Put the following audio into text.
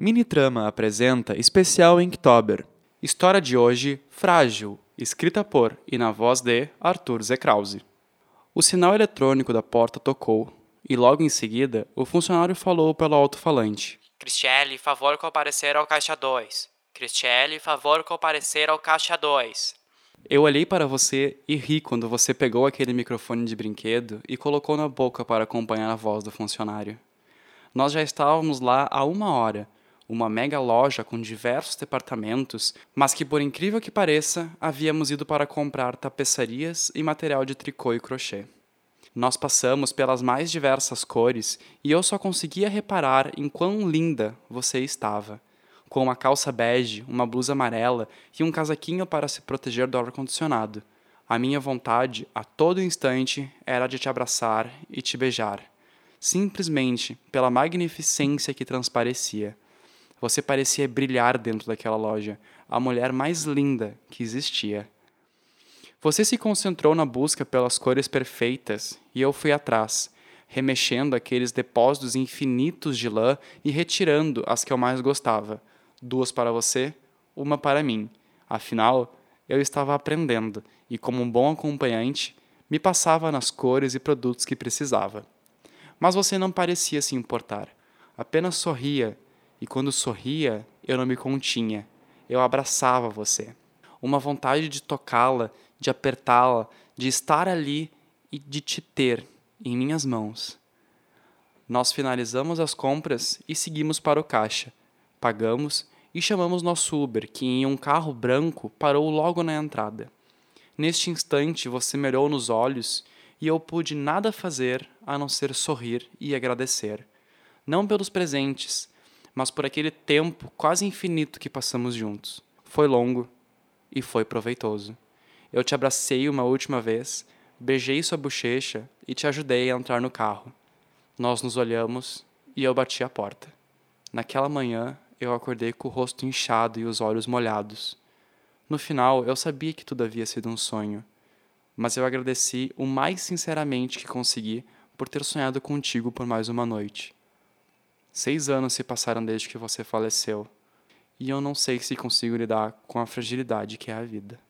Minitrama apresenta especial Inktober. História de hoje, Frágil, escrita por e na voz de Arthur Z. Krause. O sinal eletrônico da porta tocou e logo em seguida o funcionário falou pelo alto-falante. Cristiele, favor comparecer ao caixa 2. Cristiele, favor comparecer ao caixa 2. Eu olhei para você e ri quando você pegou aquele microfone de brinquedo e colocou na boca para acompanhar a voz do funcionário. Nós já estávamos lá há uma hora uma mega loja com diversos departamentos, mas que, por incrível que pareça, havíamos ido para comprar tapeçarias e material de tricô e crochê. Nós passamos pelas mais diversas cores e eu só conseguia reparar em quão linda você estava. Com uma calça bege, uma blusa amarela e um casaquinho para se proteger do ar-condicionado. A minha vontade, a todo instante, era de te abraçar e te beijar. Simplesmente pela magnificência que transparecia. Você parecia brilhar dentro daquela loja, a mulher mais linda que existia. Você se concentrou na busca pelas cores perfeitas e eu fui atrás, remexendo aqueles depósitos infinitos de lã e retirando as que eu mais gostava. Duas para você, uma para mim. Afinal, eu estava aprendendo e, como um bom acompanhante, me passava nas cores e produtos que precisava. Mas você não parecia se importar. Apenas sorria e quando sorria, eu não me continha. Eu abraçava você. Uma vontade de tocá-la, de apertá-la, de estar ali e de te ter em minhas mãos. Nós finalizamos as compras e seguimos para o caixa. Pagamos e chamamos nosso Uber, que em um carro branco parou logo na entrada. Neste instante você me olhou nos olhos e eu pude nada fazer a não ser sorrir e agradecer. Não pelos presentes, mas por aquele tempo quase infinito que passamos juntos. Foi longo e foi proveitoso. Eu te abracei uma última vez, beijei sua bochecha e te ajudei a entrar no carro. Nós nos olhamos e eu bati a porta. Naquela manhã, eu acordei com o rosto inchado e os olhos molhados. No final, eu sabia que tudo havia sido um sonho, mas eu agradeci o mais sinceramente que consegui por ter sonhado contigo por mais uma noite. Seis anos se passaram desde que você faleceu, e eu não sei se consigo lidar com a fragilidade que é a vida.